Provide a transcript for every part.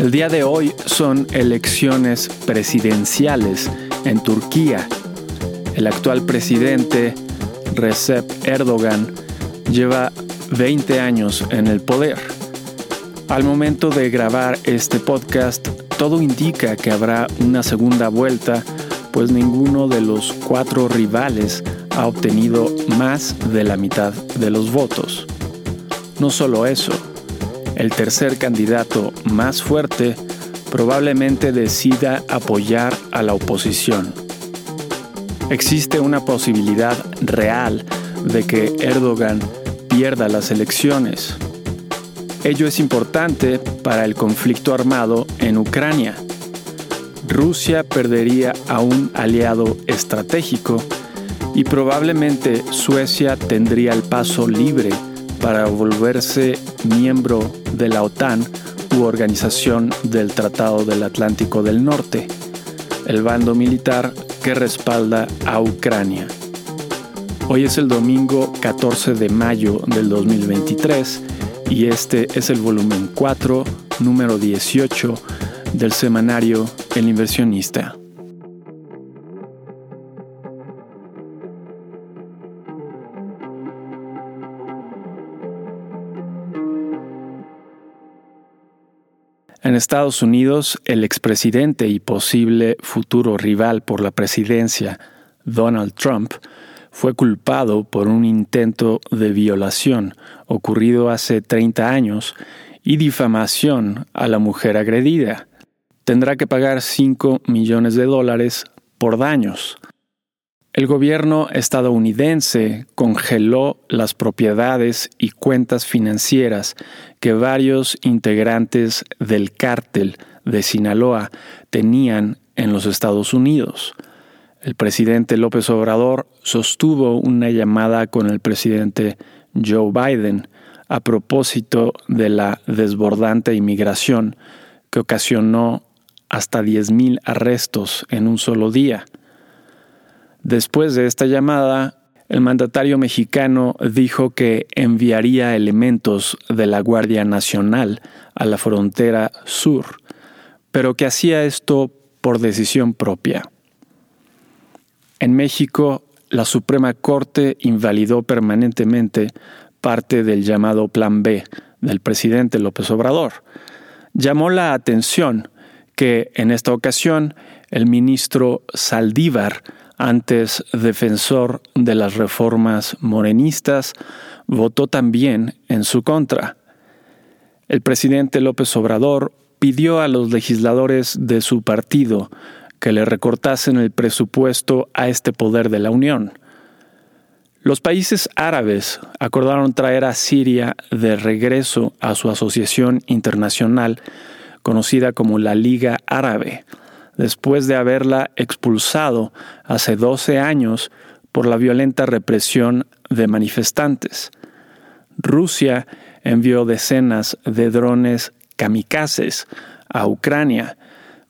El día de hoy son elecciones presidenciales en Turquía. El actual presidente Recep Erdogan lleva 20 años en el poder. Al momento de grabar este podcast, todo indica que habrá una segunda vuelta, pues ninguno de los cuatro rivales ha obtenido más de la mitad de los votos. No solo eso, el tercer candidato más fuerte probablemente decida apoyar a la oposición. Existe una posibilidad real de que Erdogan pierda las elecciones. Ello es importante para el conflicto armado en Ucrania. Rusia perdería a un aliado estratégico y probablemente Suecia tendría el paso libre para volverse miembro de la OTAN u Organización del Tratado del Atlántico del Norte, el bando militar que respalda a Ucrania. Hoy es el domingo 14 de mayo del 2023 y este es el volumen 4, número 18 del semanario El inversionista. En Estados Unidos, el expresidente y posible futuro rival por la presidencia, Donald Trump, fue culpado por un intento de violación ocurrido hace 30 años y difamación a la mujer agredida. Tendrá que pagar 5 millones de dólares por daños. El gobierno estadounidense congeló las propiedades y cuentas financieras que varios integrantes del cártel de Sinaloa tenían en los Estados Unidos. El presidente López Obrador sostuvo una llamada con el presidente Joe Biden a propósito de la desbordante inmigración que ocasionó hasta 10.000 arrestos en un solo día. Después de esta llamada, el mandatario mexicano dijo que enviaría elementos de la Guardia Nacional a la frontera sur, pero que hacía esto por decisión propia. En México, la Suprema Corte invalidó permanentemente parte del llamado Plan B del presidente López Obrador. Llamó la atención que en esta ocasión el ministro Saldívar antes defensor de las reformas morenistas, votó también en su contra. El presidente López Obrador pidió a los legisladores de su partido que le recortasen el presupuesto a este poder de la Unión. Los países árabes acordaron traer a Siria de regreso a su asociación internacional conocida como la Liga Árabe, después de haberla expulsado hace 12 años por la violenta represión de manifestantes. Rusia envió decenas de drones kamikazes a Ucrania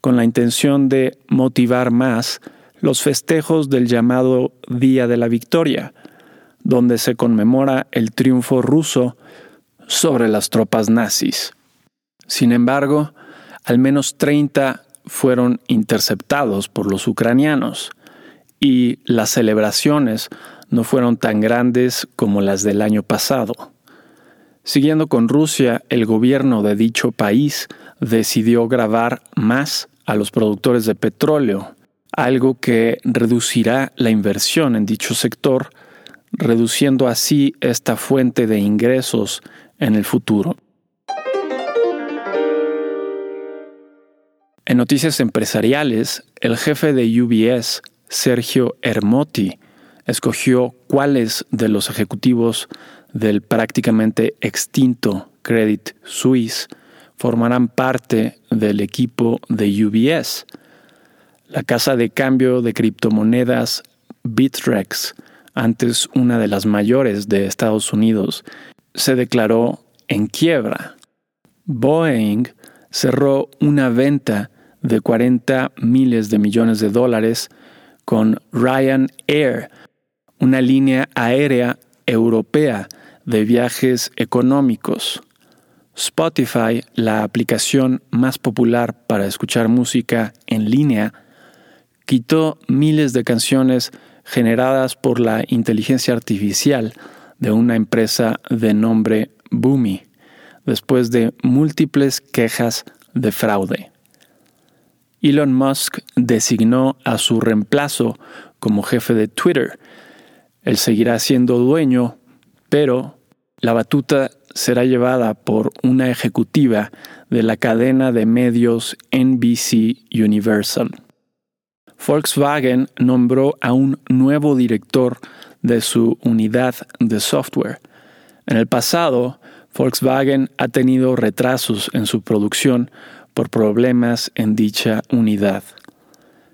con la intención de motivar más los festejos del llamado Día de la Victoria, donde se conmemora el triunfo ruso sobre las tropas nazis. Sin embargo, al menos 30 fueron interceptados por los ucranianos y las celebraciones no fueron tan grandes como las del año pasado. Siguiendo con Rusia, el gobierno de dicho país decidió grabar más a los productores de petróleo, algo que reducirá la inversión en dicho sector, reduciendo así esta fuente de ingresos en el futuro. En noticias empresariales, el jefe de UBS, Sergio Hermotti, escogió cuáles de los ejecutivos del prácticamente extinto Credit Suisse formarán parte del equipo de UBS. La casa de cambio de criptomonedas Bitrex, antes una de las mayores de Estados Unidos, se declaró en quiebra. Boeing cerró una venta de 40 miles de millones de dólares con Ryanair, una línea aérea europea de viajes económicos. Spotify, la aplicación más popular para escuchar música en línea, quitó miles de canciones generadas por la inteligencia artificial de una empresa de nombre Boomi, después de múltiples quejas de fraude. Elon Musk designó a su reemplazo como jefe de Twitter. Él seguirá siendo dueño, pero la batuta será llevada por una ejecutiva de la cadena de medios NBC Universal. Volkswagen nombró a un nuevo director de su unidad de software. En el pasado, Volkswagen ha tenido retrasos en su producción por problemas en dicha unidad.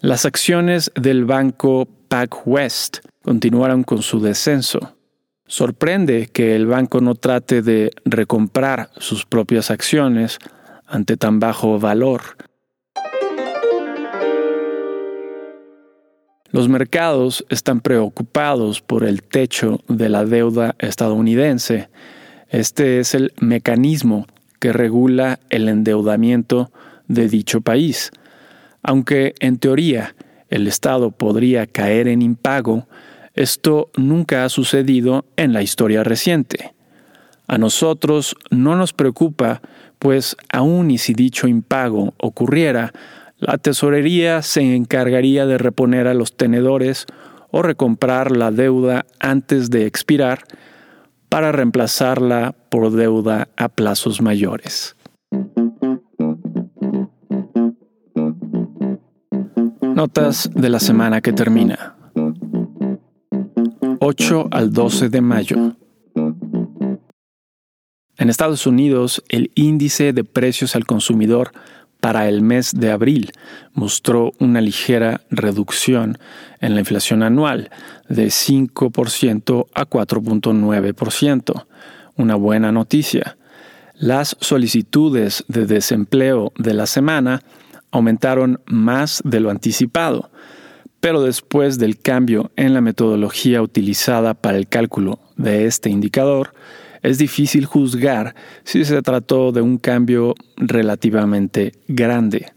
Las acciones del banco PacWest continuaron con su descenso. Sorprende que el banco no trate de recomprar sus propias acciones ante tan bajo valor. Los mercados están preocupados por el techo de la deuda estadounidense. Este es el mecanismo que regula el endeudamiento de dicho país. Aunque en teoría el Estado podría caer en impago, esto nunca ha sucedido en la historia reciente. A nosotros no nos preocupa, pues aun y si dicho impago ocurriera, la tesorería se encargaría de reponer a los tenedores o recomprar la deuda antes de expirar para reemplazarla por deuda a plazos mayores. Notas de la semana que termina. 8 al 12 de mayo. En Estados Unidos, el índice de precios al consumidor para el mes de abril mostró una ligera reducción en la inflación anual de 5% a 4.9%. Una buena noticia. Las solicitudes de desempleo de la semana aumentaron más de lo anticipado, pero después del cambio en la metodología utilizada para el cálculo de este indicador, es difícil juzgar si se trató de un cambio relativamente grande.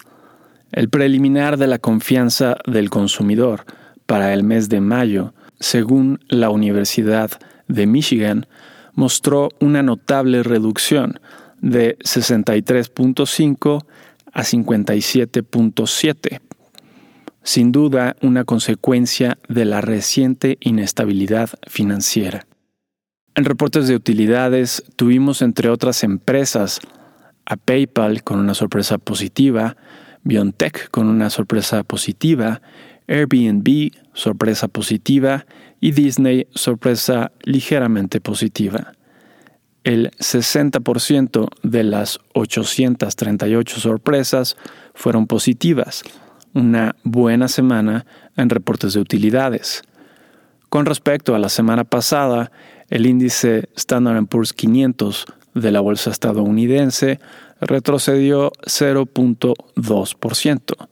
El preliminar de la confianza del consumidor para el mes de mayo, según la Universidad de Michigan, mostró una notable reducción de 63.5 a 57.7 sin duda una consecuencia de la reciente inestabilidad financiera. En reportes de utilidades tuvimos entre otras empresas a PayPal con una sorpresa positiva, BioNTech con una sorpresa positiva, Airbnb sorpresa positiva y Disney sorpresa ligeramente positiva. El 60% de las 838 sorpresas fueron positivas, una buena semana en reportes de utilidades. Con respecto a la semana pasada, el índice Standard Poor's 500 de la bolsa estadounidense retrocedió 0.2%.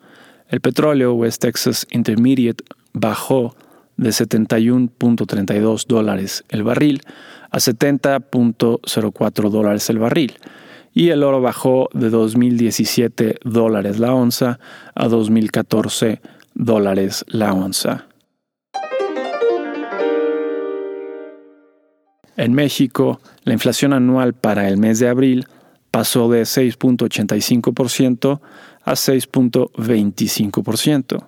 El petróleo West Texas Intermediate bajó de 71.32 dólares el barril a 70.04 dólares el barril y el oro bajó de 2.017 dólares la onza a 2.014 dólares la onza. En México, la inflación anual para el mes de abril pasó de 6.85% a 6.25%,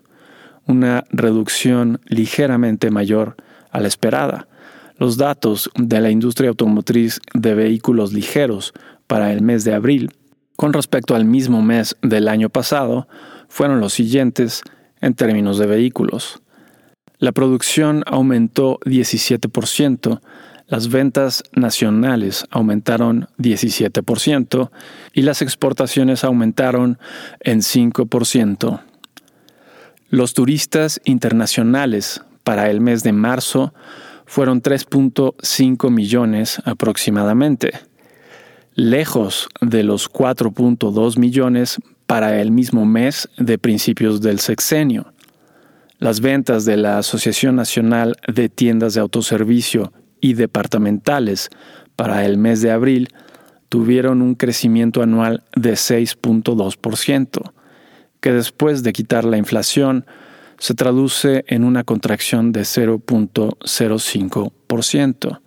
una reducción ligeramente mayor a la esperada. Los datos de la industria automotriz de vehículos ligeros para el mes de abril con respecto al mismo mes del año pasado fueron los siguientes en términos de vehículos. La producción aumentó 17%, las ventas nacionales aumentaron 17% y las exportaciones aumentaron en 5%. Los turistas internacionales para el mes de marzo fueron 3.5 millones aproximadamente lejos de los 4.2 millones para el mismo mes de principios del sexenio. Las ventas de la Asociación Nacional de Tiendas de Autoservicio y Departamentales para el mes de abril tuvieron un crecimiento anual de 6.2%, que después de quitar la inflación se traduce en una contracción de 0.05%.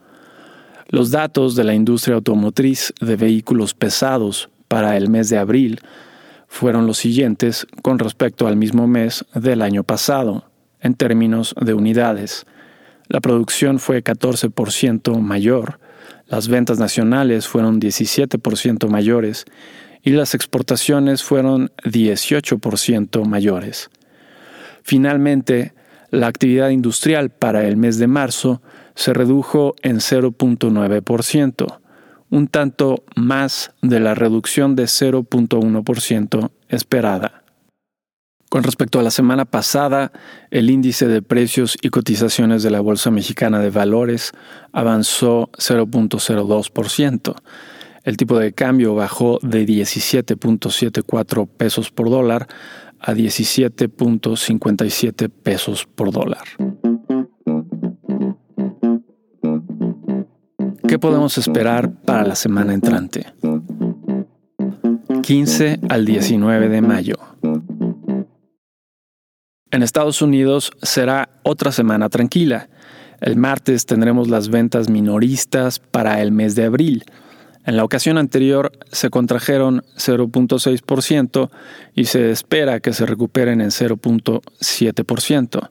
Los datos de la industria automotriz de vehículos pesados para el mes de abril fueron los siguientes con respecto al mismo mes del año pasado, en términos de unidades. La producción fue 14% mayor, las ventas nacionales fueron 17% mayores y las exportaciones fueron 18% mayores. Finalmente, la actividad industrial para el mes de marzo se redujo en 0.9%, un tanto más de la reducción de 0.1% esperada. Con respecto a la semana pasada, el índice de precios y cotizaciones de la Bolsa Mexicana de Valores avanzó 0.02%. El tipo de cambio bajó de 17.74 pesos por dólar a 17.57 pesos por dólar. ¿Qué podemos esperar para la semana entrante? 15 al 19 de mayo. En Estados Unidos será otra semana tranquila. El martes tendremos las ventas minoristas para el mes de abril. En la ocasión anterior se contrajeron 0.6% y se espera que se recuperen en 0.7%.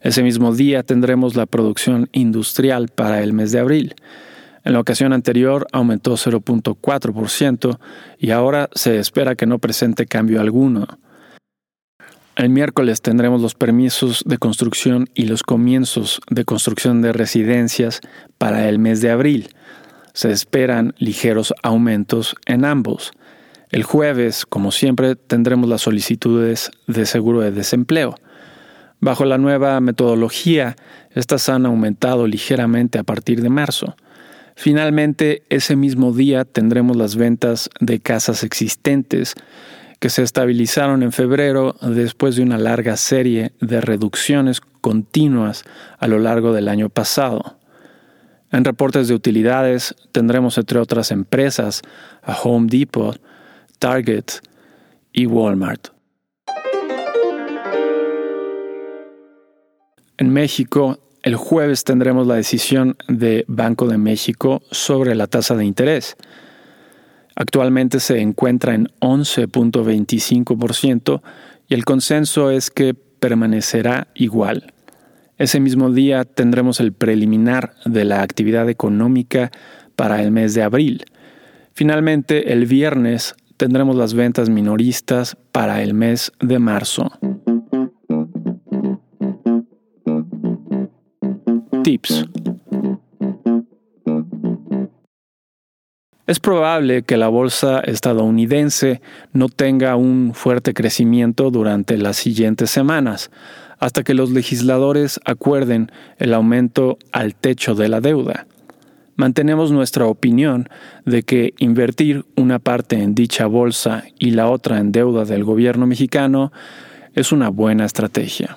Ese mismo día tendremos la producción industrial para el mes de abril. En la ocasión anterior aumentó 0.4% y ahora se espera que no presente cambio alguno. El miércoles tendremos los permisos de construcción y los comienzos de construcción de residencias para el mes de abril. Se esperan ligeros aumentos en ambos. El jueves, como siempre, tendremos las solicitudes de seguro de desempleo. Bajo la nueva metodología, estas han aumentado ligeramente a partir de marzo. Finalmente, ese mismo día tendremos las ventas de casas existentes que se estabilizaron en febrero después de una larga serie de reducciones continuas a lo largo del año pasado. En reportes de utilidades tendremos entre otras empresas a Home Depot, Target y Walmart. En México el jueves tendremos la decisión de Banco de México sobre la tasa de interés. Actualmente se encuentra en 11.25% y el consenso es que permanecerá igual. Ese mismo día tendremos el preliminar de la actividad económica para el mes de abril. Finalmente, el viernes tendremos las ventas minoristas para el mes de marzo. Tips. Es probable que la bolsa estadounidense no tenga un fuerte crecimiento durante las siguientes semanas, hasta que los legisladores acuerden el aumento al techo de la deuda. Mantenemos nuestra opinión de que invertir una parte en dicha bolsa y la otra en deuda del gobierno mexicano es una buena estrategia.